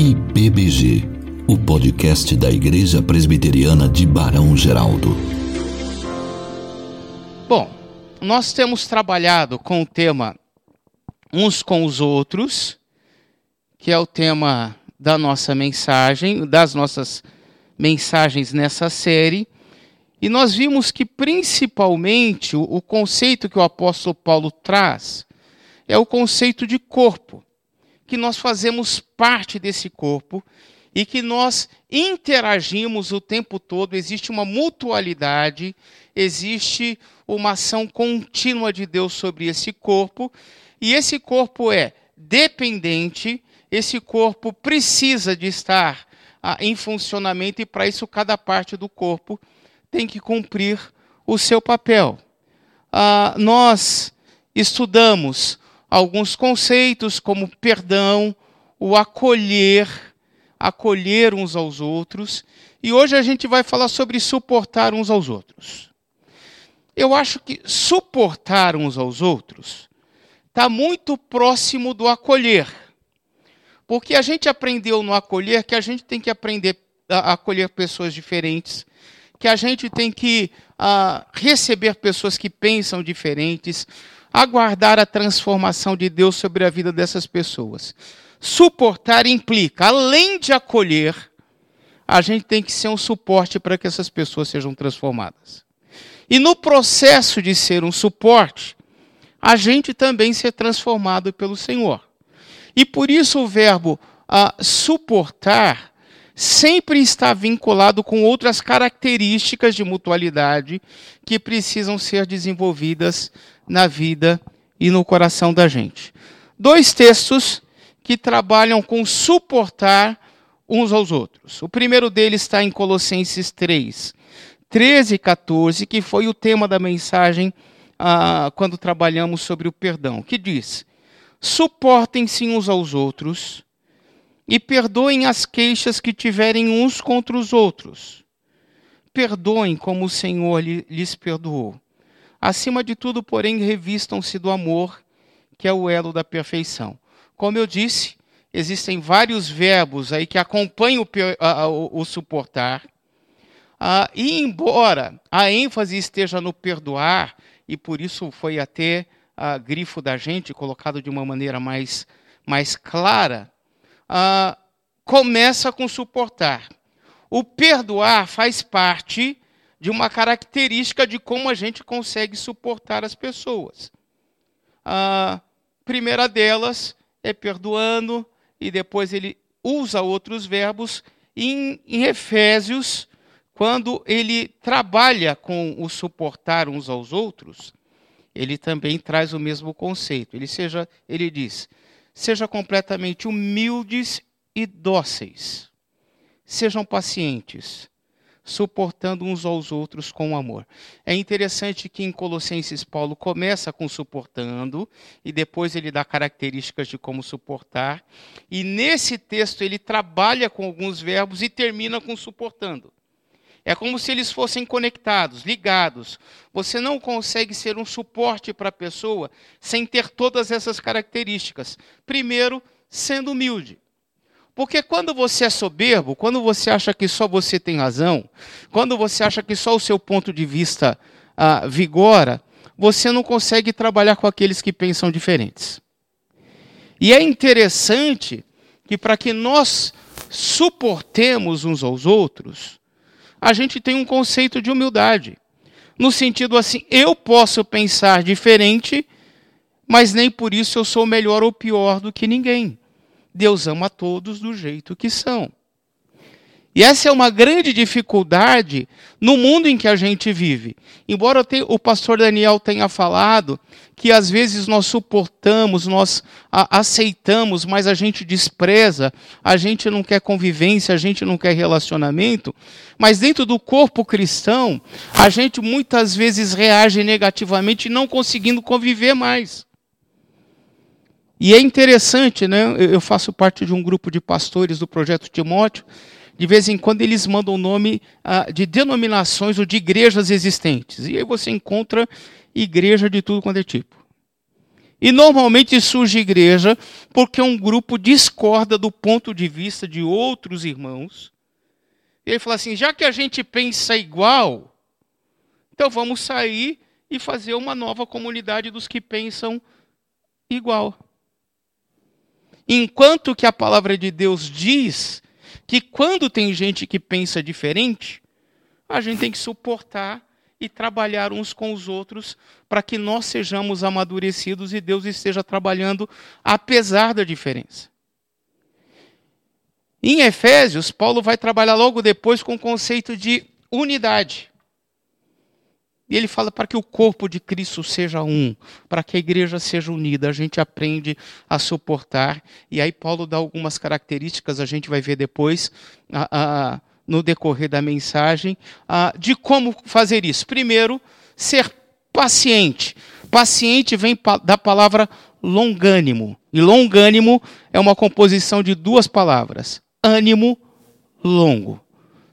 IPBG, o podcast da Igreja Presbiteriana de Barão Geraldo. Bom, nós temos trabalhado com o tema uns com os outros, que é o tema da nossa mensagem, das nossas mensagens nessa série. E nós vimos que, principalmente, o, conceito que o apóstolo Paulo traz é o conceito de corpo que nós fazemos parte desse corpo e que nós interagimos o tempo todo, existe uma mutualidade, existe uma ação contínua de Deus sobre esse corpo, e esse corpo é dependente, esse corpo precisa de estar ah, em funcionamento, e para isso cada parte do corpo tem que cumprir o seu papel. Ah, nós estudamos alguns conceitos como perdão, o acolher, acolher uns aos outros, e hoje a gente vai falar sobre suportar uns aos outros. Eu acho que suportar uns aos outros está muito próximo do acolher. Porque a gente aprendeu no acolher que a gente tem que aprender a acolher pessoas diferentes, que a gente tem que uh, receber pessoas que pensam diferentes, aguardar a transformação de Deus sobre a vida dessas pessoas. Suportar implica, além de acolher, a gente tem que ser um suporte para que essas pessoas sejam transformadas. E no processo de ser um suporte, a gente também ser transformado pelo Senhor. E por isso o verbo suportar sempre está vinculado com outras características de mutualidade que precisam ser desenvolvidas na vida e no coração da gente. Dois textos que trabalham com suportar uns aos outros. O primeiro deles está em Colossenses 3, 13 e 14, que foi o tema da mensagem ah, quando trabalhamos sobre o perdão, que diz: Suportem-se uns aos outros e perdoem as queixas que tiverem uns contra os outros. Perdoem como o Senhor lhes perdoou. Acima de tudo, porém, revistam-se do amor, que é o elo da perfeição. Como eu disse, existem vários verbos aí que acompanham o, o, suportar. Ah, e embora a ênfase esteja no perdoar, e por isso foi até a grifo da gente colocado de uma maneira mais, mais clara, ah, começa com suportar. O perdoar faz parte de uma característica de como a gente consegue suportar as pessoas. A primeira delas é perdoando, e depois ele usa outros verbos. Em, em Efésios, quando ele trabalha com o suportar uns aos outros, ele também traz o mesmo conceito. Ele, seja, ele diz: Seja completamente humildes e dóceis. Sejam pacientes, suportando uns aos outros com amor. É interessante que em Colossenses Paulo começa com suportando e depois ele dá características de como suportar. E nesse texto ele trabalha com alguns verbos e termina com suportando. É como se eles fossem conectados, ligados. Você não consegue ser um suporte para a pessoa sem ter todas essas características. Primeiro, sendo humilde. Porque quando você é soberbo, quando você acha que só você tem razão, quando você acha que só o seu ponto de vista ah, vigora, você não consegue trabalhar com aqueles que pensam diferentes. E é interessante que para que nós suportemos uns aos outros, a gente tem um conceito de humildade. No sentido assim, eu posso pensar diferente, mas nem por isso eu sou melhor ou pior do que ninguém. Deus ama todos do jeito que são. E essa é uma grande dificuldade no mundo em que a gente vive. Embora o pastor Daniel tenha falado que às vezes nós suportamos, nós aceitamos, mas a gente despreza, a gente não quer convivência, a gente não quer relacionamento, mas dentro do corpo cristão, a gente muitas vezes reage negativamente, não conseguindo conviver mais. E é interessante, né? Eu faço parte de um grupo de pastores do projeto Timóteo de vez em quando eles mandam o nome ah, de denominações ou de igrejas existentes. E aí você encontra igreja de tudo quanto é tipo. E normalmente surge igreja porque um grupo discorda do ponto de vista de outros irmãos. E ele fala assim: já que a gente pensa igual, então vamos sair e fazer uma nova comunidade dos que pensam igual. Enquanto que a palavra de Deus diz que quando tem gente que pensa diferente, a gente tem que suportar e trabalhar uns com os outros para que nós sejamos amadurecidos e Deus esteja trabalhando apesar da diferença. Em Efésios, Paulo vai trabalhar logo depois com o conceito de unidade. E ele fala para que o corpo de Cristo seja um, para que a igreja seja unida. A gente aprende a suportar. E aí, Paulo dá algumas características, a gente vai ver depois, a, a, no decorrer da mensagem, a, de como fazer isso. Primeiro, ser paciente. Paciente vem da palavra longânimo. E longânimo é uma composição de duas palavras: ânimo longo.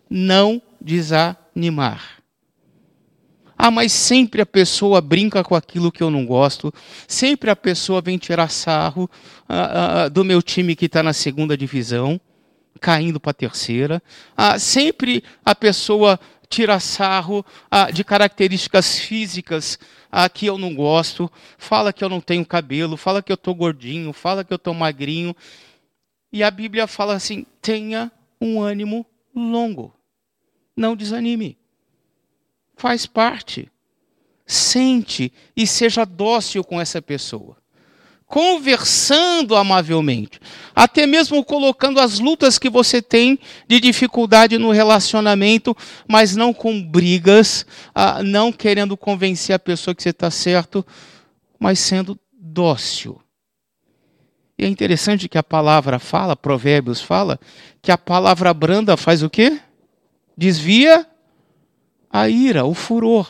Não desanimar. Ah, mas sempre a pessoa brinca com aquilo que eu não gosto, sempre a pessoa vem tirar sarro ah, ah, do meu time que está na segunda divisão, caindo para a terceira. Ah, sempre a pessoa tira sarro ah, de características físicas ah, que eu não gosto, fala que eu não tenho cabelo, fala que eu estou gordinho, fala que eu estou magrinho. E a Bíblia fala assim: tenha um ânimo longo, não desanime faz parte. Sente e seja dócil com essa pessoa. Conversando amavelmente, até mesmo colocando as lutas que você tem de dificuldade no relacionamento, mas não com brigas, ah, não querendo convencer a pessoa que você está certo, mas sendo dócil. E é interessante que a palavra fala, Provérbios fala, que a palavra branda faz o quê? Desvia a ira, o furor.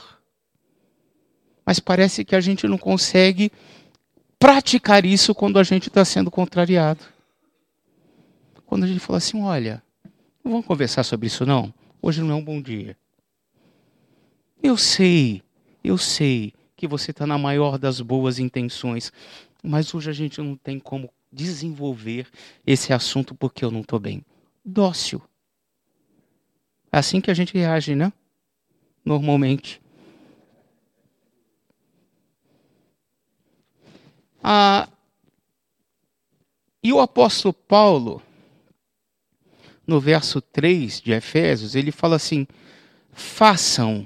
Mas parece que a gente não consegue praticar isso quando a gente está sendo contrariado. Quando a gente fala assim: olha, não vamos conversar sobre isso não? Hoje não é um bom dia. Eu sei, eu sei que você está na maior das boas intenções, mas hoje a gente não tem como desenvolver esse assunto porque eu não estou bem. Dócil. É assim que a gente reage, né? Normalmente. Ah, e o apóstolo Paulo, no verso 3 de Efésios, ele fala assim: façam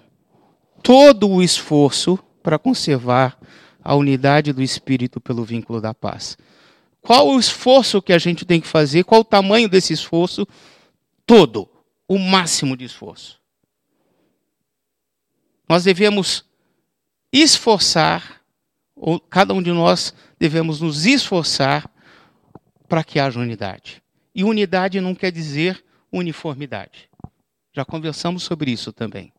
todo o esforço para conservar a unidade do espírito pelo vínculo da paz. Qual o esforço que a gente tem que fazer? Qual o tamanho desse esforço? Todo, o máximo de esforço. Nós devemos esforçar, ou cada um de nós devemos nos esforçar para que haja unidade. E unidade não quer dizer uniformidade. Já conversamos sobre isso também.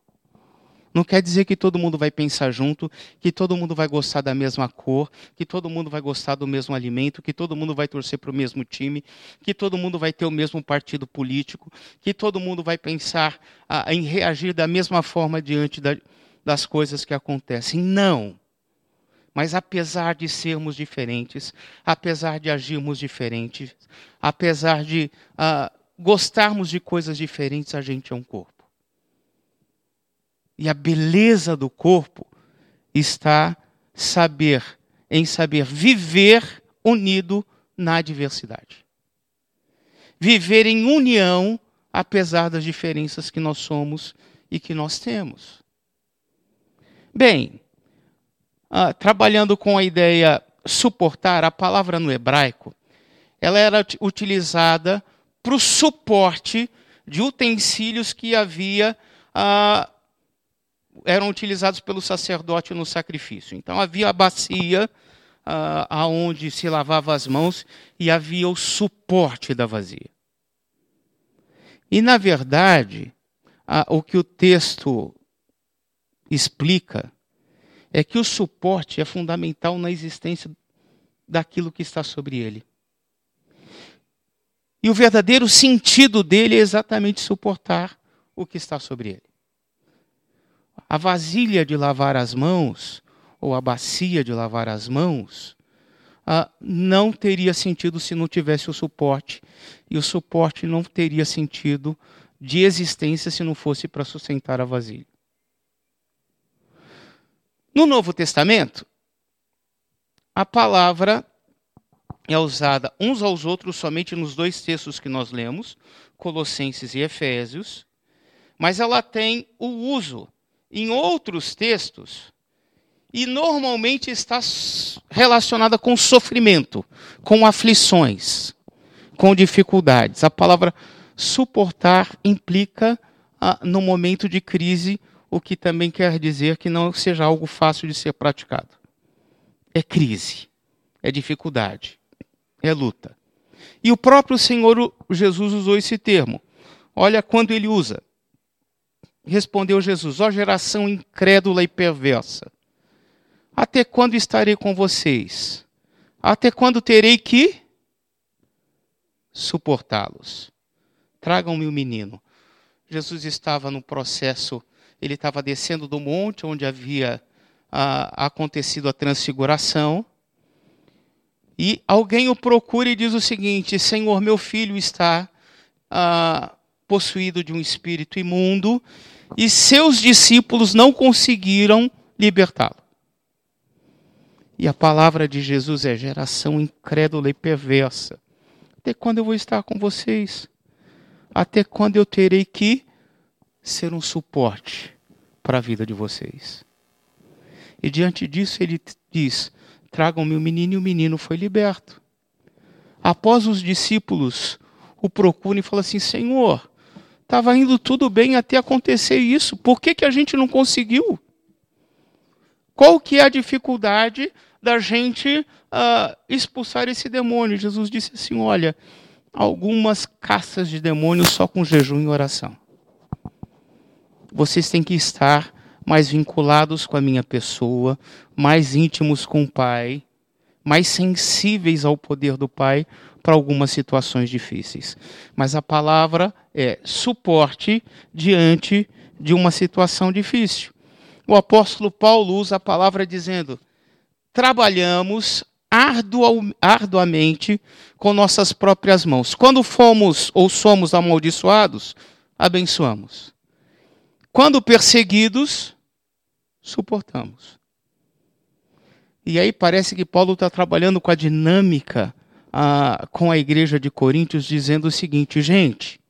Não quer dizer que todo mundo vai pensar junto, que todo mundo vai gostar da mesma cor, que todo mundo vai gostar do mesmo alimento, que todo mundo vai torcer para o mesmo time, que todo mundo vai ter o mesmo partido político, que todo mundo vai pensar ah, em reagir da mesma forma diante da, das coisas que acontecem. Não. Mas apesar de sermos diferentes, apesar de agirmos diferentes, apesar de uh, gostarmos de coisas diferentes, a gente é um corpo. E a beleza do corpo está saber em saber viver unido na diversidade. Viver em união apesar das diferenças que nós somos e que nós temos. Bem, ah, trabalhando com a ideia suportar, a palavra no hebraico, ela era utilizada para o suporte de utensílios que havia ah, eram utilizados pelo sacerdote no sacrifício. Então havia a bacia ah, aonde se lavava as mãos e havia o suporte da vazia. E na verdade, o que o texto explica é que o suporte é fundamental na existência daquilo que está sobre ele. E o verdadeiro sentido dele é exatamente suportar o que está sobre ele. A vasilha de lavar as mãos, ou a bacia de lavar as mãos, ah, não teria sentido se não tivesse o suporte, e o suporte não teria sentido de existência se não fosse para sustentar a vasilha. No Novo Testamento, a palavra é usada uns aos outros somente nos dois textos que nós lemos, Colossenses e Efésios, mas ela tem o uso em outros textos e normalmente está relacionada com sofrimento, com aflições, com dificuldades. A palavra suportar implica, ah, no momento de crise, o que também quer dizer que não seja algo fácil de ser praticado. É crise, é dificuldade, é luta. E o próprio Senhor Jesus usou esse termo. Olha quando ele usa. Respondeu Jesus: Ó geração incrédula e perversa, até quando estarei com vocês? Até quando terei que suportá-los? Tragam-me o menino. Jesus estava no processo, ele estava descendo do monte onde havia ah, acontecido a transfiguração. E alguém o procura e diz o seguinte: Senhor, meu filho está ah, possuído de um espírito imundo e seus discípulos não conseguiram libertá-lo. E a palavra de Jesus é geração incrédula e perversa. Até quando eu vou estar com vocês? Até quando eu terei que ser um suporte para a vida de vocês? E diante disso ele diz: Tragam-me o menino, e o menino foi liberto. Após os discípulos o procuram e falam assim: Senhor, estava indo tudo bem até acontecer isso, por que, que a gente não conseguiu? Qual que é a dificuldade da gente uh, expulsar esse demônio? Jesus disse assim: olha, algumas caças de demônios só com jejum e oração. Vocês têm que estar mais vinculados com a minha pessoa, mais íntimos com o Pai, mais sensíveis ao poder do Pai para algumas situações difíceis. Mas a palavra é suporte diante de uma situação difícil. O apóstolo Paulo usa a palavra dizendo: trabalhamos arduamente com nossas próprias mãos. Quando fomos ou somos amaldiçoados, abençoamos. Quando perseguidos, suportamos. E aí parece que Paulo está trabalhando com a dinâmica ah, com a igreja de Coríntios, dizendo o seguinte: gente,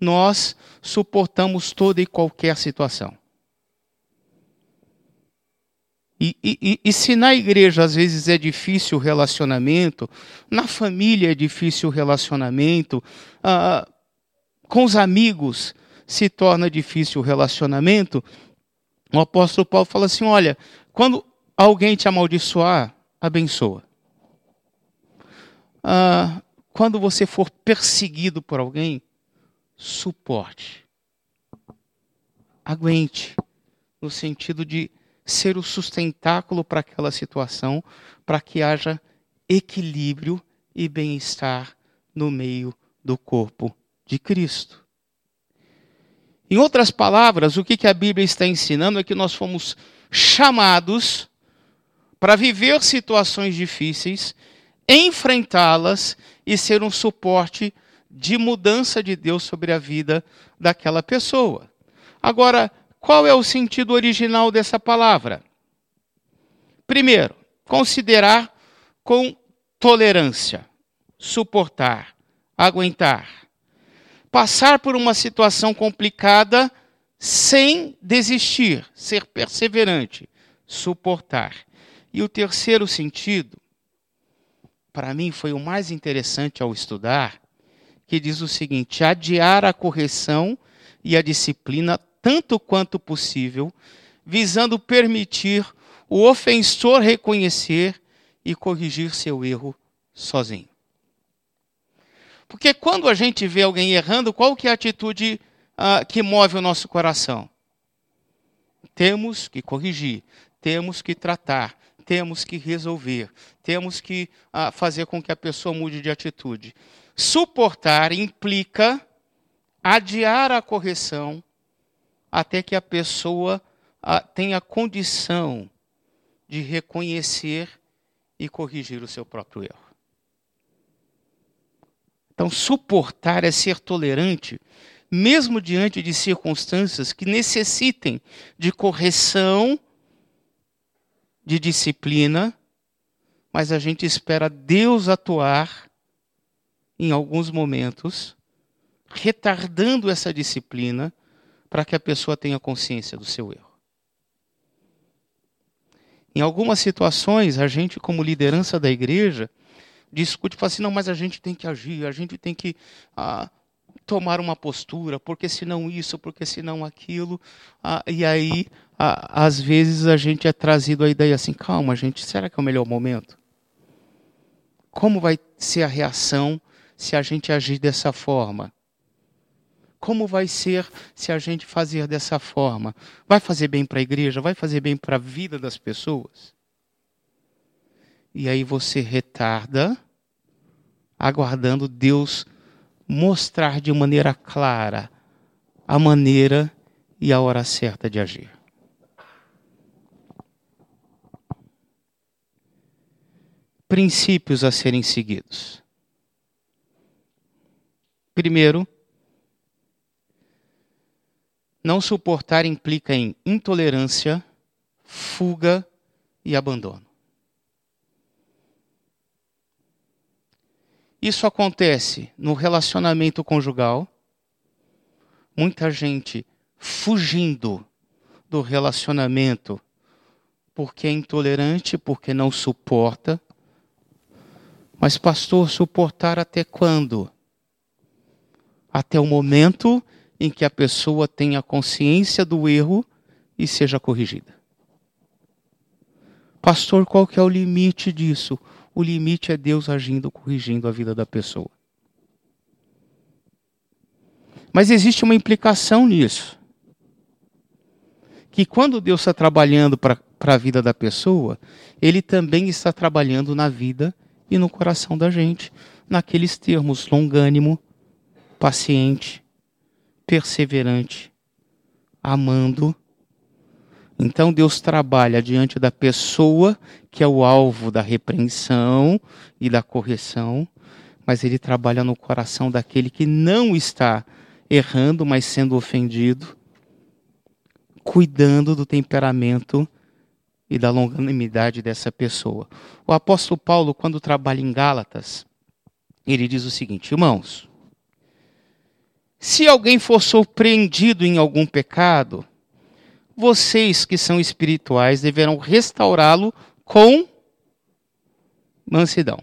nós suportamos toda e qualquer situação. E, e, e, se na igreja às vezes é difícil o relacionamento, na família é difícil o relacionamento, ah, com os amigos se torna difícil o relacionamento, o apóstolo Paulo fala assim: olha, quando alguém te amaldiçoar, abençoa. Ah, quando você for perseguido por alguém, suporte. Aguente, no sentido de ser o sustentáculo para aquela situação, para que haja equilíbrio e bem-estar no meio do corpo de Cristo. Em outras palavras, o que a Bíblia está ensinando é que nós fomos chamados para viver situações difíceis, enfrentá-las e ser um suporte de mudança de Deus sobre a vida daquela pessoa. Agora, qual é o sentido original dessa palavra? Primeiro, considerar com tolerância, suportar, aguentar. Passar por uma situação complicada sem desistir, ser perseverante, suportar. E o terceiro sentido, para mim foi o mais interessante ao estudar, que diz o seguinte: adiar a correção e a disciplina tanto quanto possível, visando permitir o ofensor reconhecer e corrigir seu erro sozinho. Porque quando a gente vê alguém errando, qual que é a atitude uh, que move o nosso coração? Temos que corrigir, temos que tratar, temos que resolver, temos que uh, fazer com que a pessoa mude de atitude. Suportar implica adiar a correção até que a pessoa tenha condição de reconhecer e corrigir o seu próprio erro. Então, suportar é ser tolerante, mesmo diante de circunstâncias que necessitem de correção, de disciplina, mas a gente espera Deus atuar em alguns momentos, retardando essa disciplina para que a pessoa tenha consciência do seu erro. Em algumas situações, a gente, como liderança da igreja, discute fala assim, não, mas a gente tem que agir, a gente tem que ah, tomar uma postura, porque senão isso, porque senão aquilo. Ah, e aí, ah, às vezes, a gente é trazido a ideia assim, calma, gente, será que é o melhor momento? Como vai ser a reação se a gente agir dessa forma? Como vai ser se a gente fazer dessa forma? Vai fazer bem para a igreja? Vai fazer bem para a vida das pessoas? E aí você retarda, aguardando Deus mostrar de maneira clara a maneira e a hora certa de agir. Princípios a serem seguidos. Primeiro, não suportar implica em intolerância, fuga e abandono. Isso acontece no relacionamento conjugal. Muita gente fugindo do relacionamento porque é intolerante, porque não suporta. Mas, pastor, suportar até quando? Até o momento em que a pessoa tenha consciência do erro e seja corrigida. Pastor, qual que é o limite disso? O limite é Deus agindo, corrigindo a vida da pessoa. Mas existe uma implicação nisso. Que quando Deus está trabalhando para a vida da pessoa, Ele também está trabalhando na vida e no coração da gente, naqueles termos longânimo, paciente, perseverante, amando então Deus trabalha diante da pessoa que é o alvo da repreensão e da correção, mas ele trabalha no coração daquele que não está errando, mas sendo ofendido, cuidando do temperamento e da longanimidade dessa pessoa. O apóstolo Paulo, quando trabalha em Gálatas, ele diz o seguinte: irmãos, se alguém for surpreendido em algum pecado, vocês que são espirituais deverão restaurá-lo com mansidão.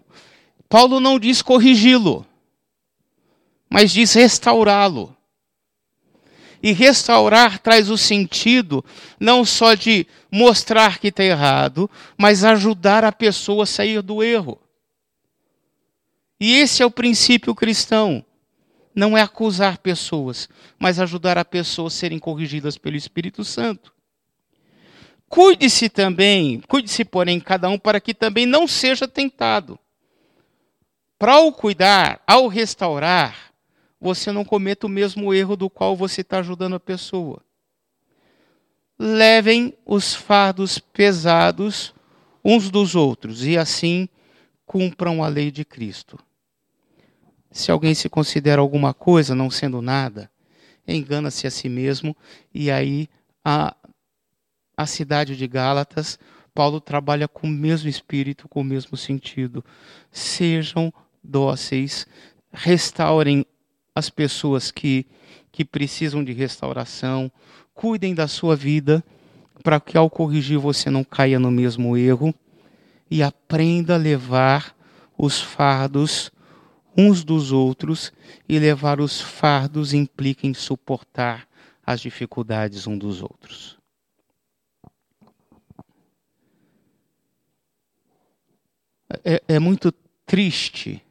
Paulo não diz corrigi-lo, mas diz restaurá-lo. E restaurar traz o sentido não só de mostrar que está errado, mas ajudar a pessoa a sair do erro. E esse é o princípio cristão não é acusar pessoas, mas ajudar a pessoas a serem corrigidas pelo Espírito Santo. Cuide-se também, cuide-se, porém, cada um, para que também não seja tentado. Para o cuidar, ao restaurar, você não cometa o mesmo erro do qual você está ajudando a pessoa. Levem os fardos pesados uns dos outros e assim cumpram a lei de Cristo. Se alguém se considera alguma coisa, não sendo nada, engana-se a si mesmo, e aí a, a cidade de Gálatas, Paulo trabalha com o mesmo espírito, com o mesmo sentido. Sejam dóceis, restaurem as pessoas que, que precisam de restauração, cuidem da sua vida, para que ao corrigir você não caia no mesmo erro, e aprenda a levar os fardos uns dos outros e levar os fardos implica em suportar as dificuldades um dos outros. É, é muito triste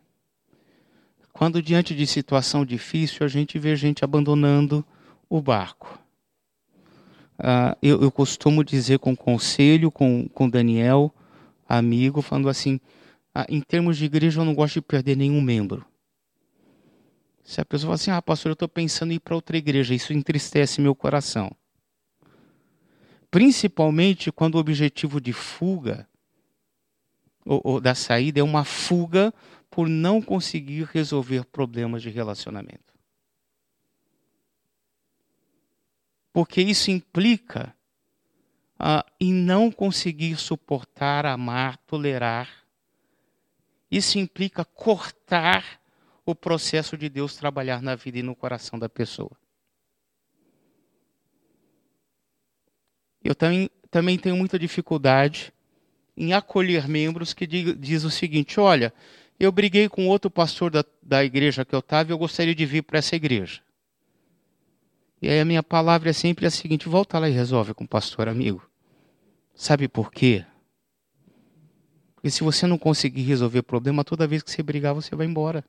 quando, diante de situação difícil, a gente vê gente abandonando o barco. Uh, eu, eu, costumo dizer com conselho, com, com Daniel, amigo, falando assim: ah, em termos de igreja, eu não gosto de perder nenhum membro. Se a pessoa fala assim, ah, pastor, eu estou pensando em ir para outra igreja, isso entristece meu coração. Principalmente quando o objetivo de fuga ou, ou da saída é uma fuga por não conseguir resolver problemas de relacionamento. Porque isso implica uh, em não conseguir suportar, amar, tolerar. Isso implica cortar o processo de Deus trabalhar na vida e no coração da pessoa. Eu também, também tenho muita dificuldade em acolher membros que diz, o seguinte: olha, eu briguei com outro pastor da, da igreja que eu estava e eu gostaria de vir para essa igreja. E aí a minha palavra é sempre a seguinte: volta lá e resolve com o pastor amigo. Sabe por quê? Porque se você não conseguir resolver o problema, toda vez que você brigar, você vai embora.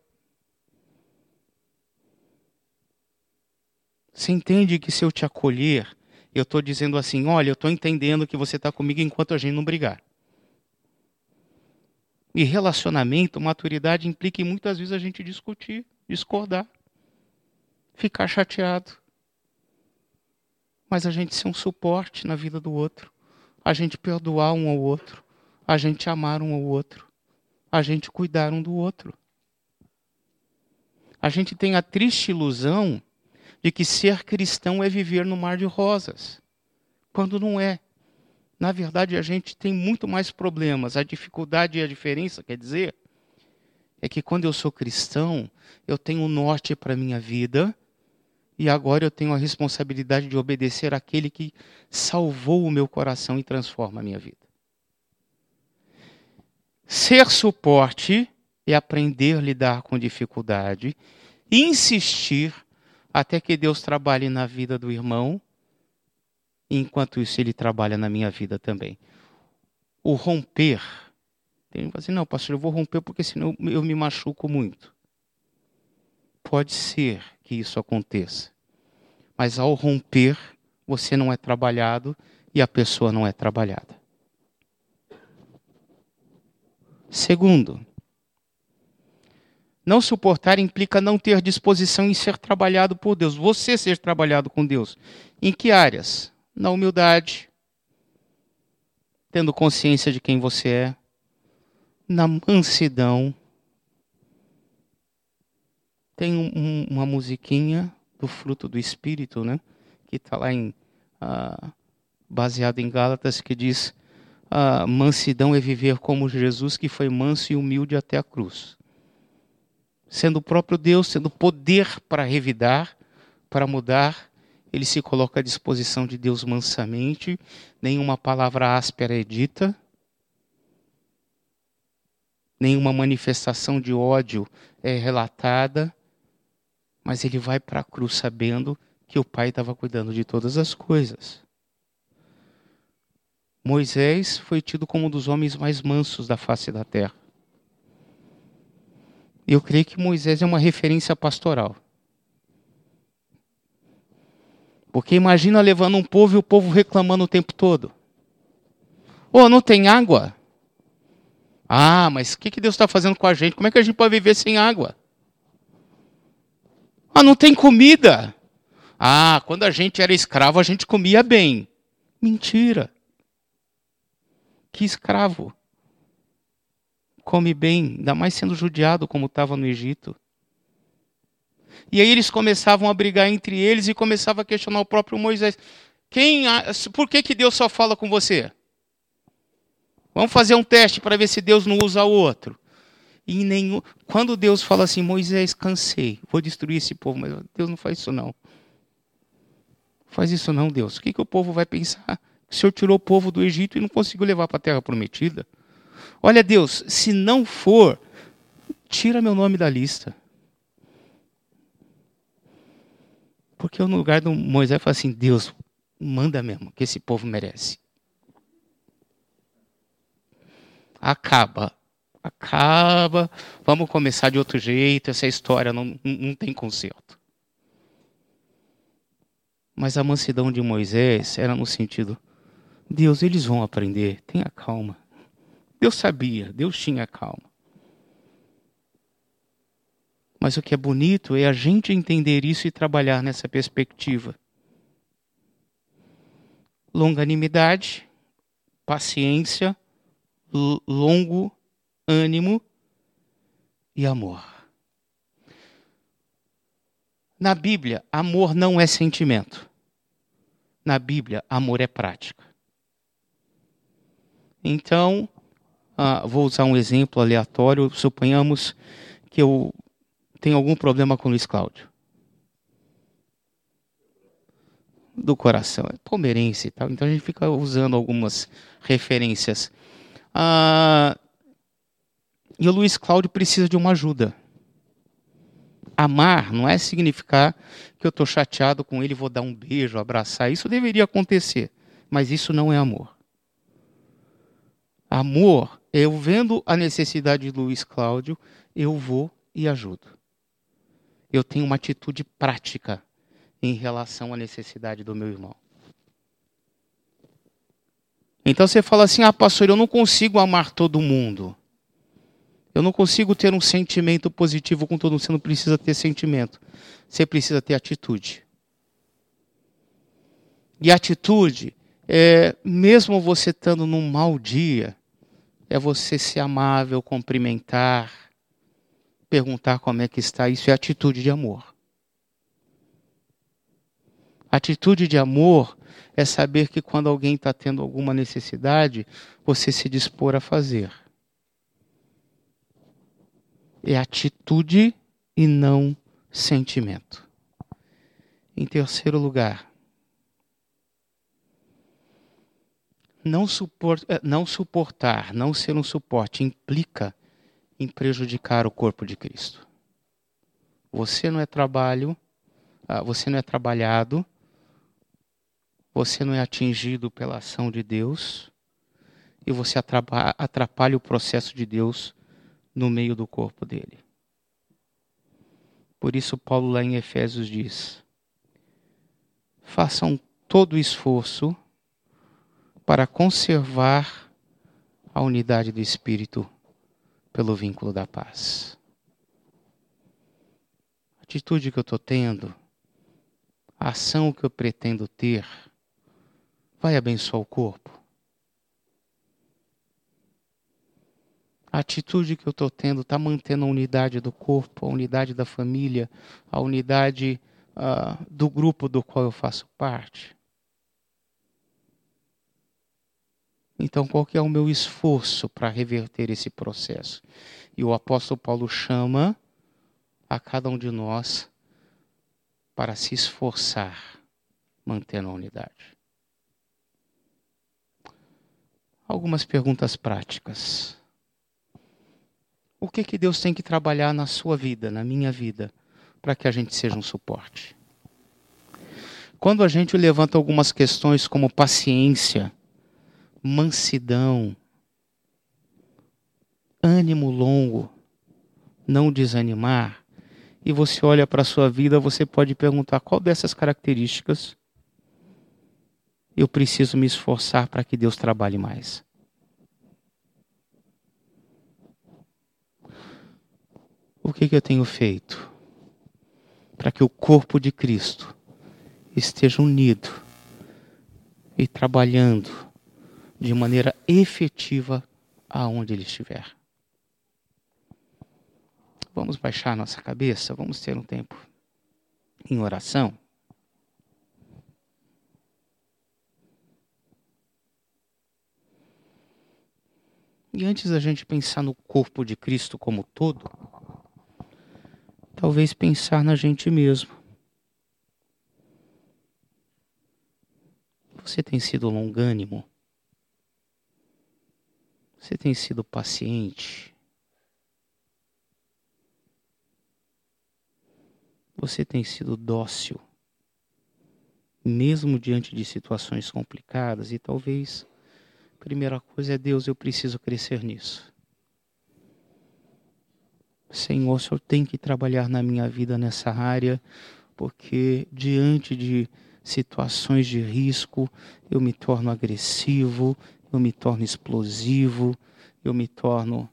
Você entende que se eu te acolher, eu estou dizendo assim: olha, eu estou entendendo que você está comigo enquanto a gente não brigar. E relacionamento, maturidade implica em muitas vezes a gente discutir, discordar, ficar chateado. Mas a gente ser um suporte na vida do outro, a gente perdoar um ao outro, a gente amar um ao outro, a gente cuidar um do outro. A gente tem a triste ilusão de que ser cristão é viver no mar de rosas, quando não é. Na verdade, a gente tem muito mais problemas. A dificuldade e a diferença, quer dizer, é que quando eu sou cristão, eu tenho um norte para a minha vida e agora eu tenho a responsabilidade de obedecer àquele que salvou o meu coração e transforma a minha vida. Ser suporte é aprender a lidar com dificuldade, insistir até que Deus trabalhe na vida do irmão enquanto isso ele trabalha na minha vida também. O romper. Tem gente que assim, não, pastor, eu vou romper porque senão eu me machuco muito. Pode ser que isso aconteça. Mas ao romper, você não é trabalhado e a pessoa não é trabalhada. Segundo, não suportar implica não ter disposição em ser trabalhado por Deus. Você ser trabalhado com Deus. Em que áreas? na humildade, tendo consciência de quem você é, na mansidão. Tem um, um, uma musiquinha do fruto do Espírito, né? Que está lá em uh, baseado em Gálatas, que diz: uh, mansidão é viver como Jesus, que foi manso e humilde até a cruz. Sendo o próprio Deus, tendo poder para revidar, para mudar, ele se coloca à disposição de Deus mansamente, nenhuma palavra áspera é dita, nenhuma manifestação de ódio é relatada, mas ele vai para a cruz sabendo que o Pai estava cuidando de todas as coisas. Moisés foi tido como um dos homens mais mansos da face da terra. Eu creio que Moisés é uma referência pastoral. Porque imagina levando um povo e o povo reclamando o tempo todo. Oh, não tem água? Ah, mas o que, que Deus está fazendo com a gente? Como é que a gente pode viver sem água? Ah, não tem comida. Ah, quando a gente era escravo, a gente comia bem. Mentira. Que escravo? Come bem, ainda mais sendo judiado como estava no Egito. E aí eles começavam a brigar entre eles e começavam a questionar o próprio Moisés. Quem, por que, que Deus só fala com você? Vamos fazer um teste para ver se Deus não usa o outro. E nenhum, quando Deus fala assim, Moisés, cansei, vou destruir esse povo, mas Deus não faz isso não. Faz isso não, Deus. O que, que o povo vai pensar? O Senhor tirou o povo do Egito e não conseguiu levar para a terra prometida. Olha, Deus, se não for, tira meu nome da lista. Porque eu, no lugar do Moisés, falo assim: Deus, manda mesmo, que esse povo merece. Acaba. Acaba. Vamos começar de outro jeito. Essa história não, não tem conserto. Mas a mansidão de Moisés era no sentido: Deus, eles vão aprender, tenha calma. Deus sabia, Deus tinha calma. Mas o que é bonito é a gente entender isso e trabalhar nessa perspectiva. Longanimidade, paciência, longo ânimo e amor. Na Bíblia, amor não é sentimento. Na Bíblia, amor é prática. Então, uh, vou usar um exemplo aleatório. Suponhamos que eu tenho algum problema com o Luiz Cláudio. Do coração, é palmeirense e tal. Então a gente fica usando algumas referências. Uh, e o Luiz Cláudio precisa de uma ajuda. Amar não é significar que eu estou chateado com ele, vou dar um beijo, abraçar. Isso deveria acontecer, mas isso não é amor. Amor, eu vendo a necessidade de Luiz Cláudio, eu vou e ajudo. Eu tenho uma atitude prática em relação à necessidade do meu irmão. Então você fala assim: ah, pastor, eu não consigo amar todo mundo. Eu não consigo ter um sentimento positivo com todo mundo. Você não precisa ter sentimento. Você precisa ter atitude. E atitude é, mesmo você estando num mau dia, é você ser amável, cumprimentar, perguntar como é que está. Isso é atitude de amor. Atitude de amor é saber que quando alguém está tendo alguma necessidade, você se dispor a fazer é atitude e não sentimento. Em terceiro lugar, não, suport, eh, não suportar, não ser um suporte, implica em prejudicar o corpo de Cristo. Você não é trabalho, ah, você não é trabalhado, você não é atingido pela ação de Deus e você atrapalha o processo de Deus no meio do corpo dele. Por isso, Paulo, lá em Efésios, diz: façam todo o esforço para conservar a unidade do Espírito pelo vínculo da paz. A atitude que eu estou tendo, a ação que eu pretendo ter, vai abençoar o corpo? a atitude que eu estou tendo está mantendo a unidade do corpo, a unidade da família, a unidade uh, do grupo do qual eu faço parte? Então, qual que é o meu esforço para reverter esse processo? E o apóstolo Paulo chama a cada um de nós para se esforçar mantendo a unidade. Algumas perguntas práticas. O que, que Deus tem que trabalhar na sua vida, na minha vida, para que a gente seja um suporte? Quando a gente levanta algumas questões como paciência, mansidão, ânimo longo, não desanimar, e você olha para a sua vida, você pode perguntar qual dessas características eu preciso me esforçar para que Deus trabalhe mais. o que, que eu tenho feito para que o corpo de Cristo esteja unido e trabalhando de maneira efetiva aonde ele estiver. Vamos baixar nossa cabeça, vamos ter um tempo em oração. E antes da gente pensar no corpo de Cristo como todo, talvez pensar na gente mesmo. Você tem sido longânimo? Você tem sido paciente? Você tem sido dócil? Mesmo diante de situações complicadas, e talvez a primeira coisa é Deus, eu preciso crescer nisso. Senhor, o Senhor tem que trabalhar na minha vida nessa área, porque diante de situações de risco, eu me torno agressivo, eu me torno explosivo, eu me torno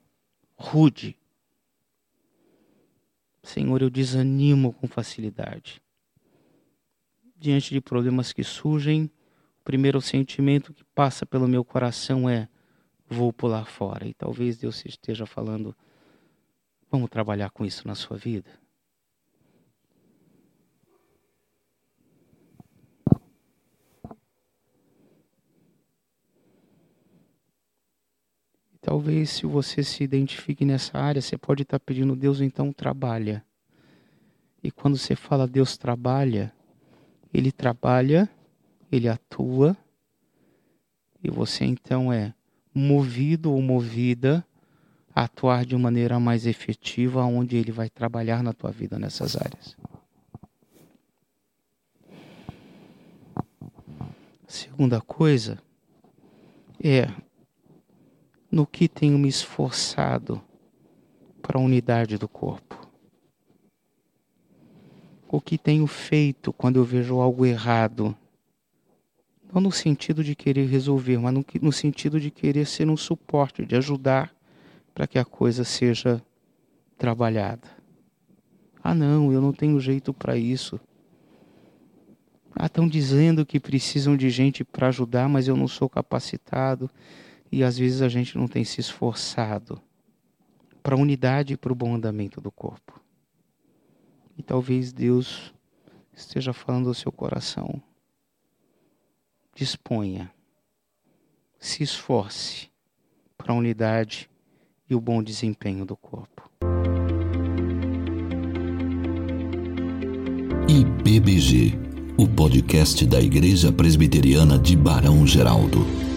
rude. Senhor, eu desanimo com facilidade. Diante de problemas que surgem, o primeiro sentimento que passa pelo meu coração é: vou pular fora. E talvez Deus esteja falando: vamos trabalhar com isso na sua vida. Talvez se você se identifique nessa área, você pode estar pedindo Deus então trabalha. E quando você fala Deus trabalha, ele trabalha, ele atua, e você então é movido ou movida a atuar de maneira mais efetiva onde ele vai trabalhar na tua vida nessas áreas. Segunda coisa é no que tenho me esforçado para a unidade do corpo. O que tenho feito quando eu vejo algo errado. Não no sentido de querer resolver, mas no, no sentido de querer ser um suporte, de ajudar para que a coisa seja trabalhada. Ah, não, eu não tenho jeito para isso. Ah, estão dizendo que precisam de gente para ajudar, mas eu não sou capacitado e às vezes a gente não tem se esforçado para a unidade e para o bom andamento do corpo. E talvez Deus esteja falando ao seu coração. Disponha, se esforce para a unidade e o bom desempenho do corpo. IBBG, o podcast da Igreja Presbiteriana de Barão Geraldo.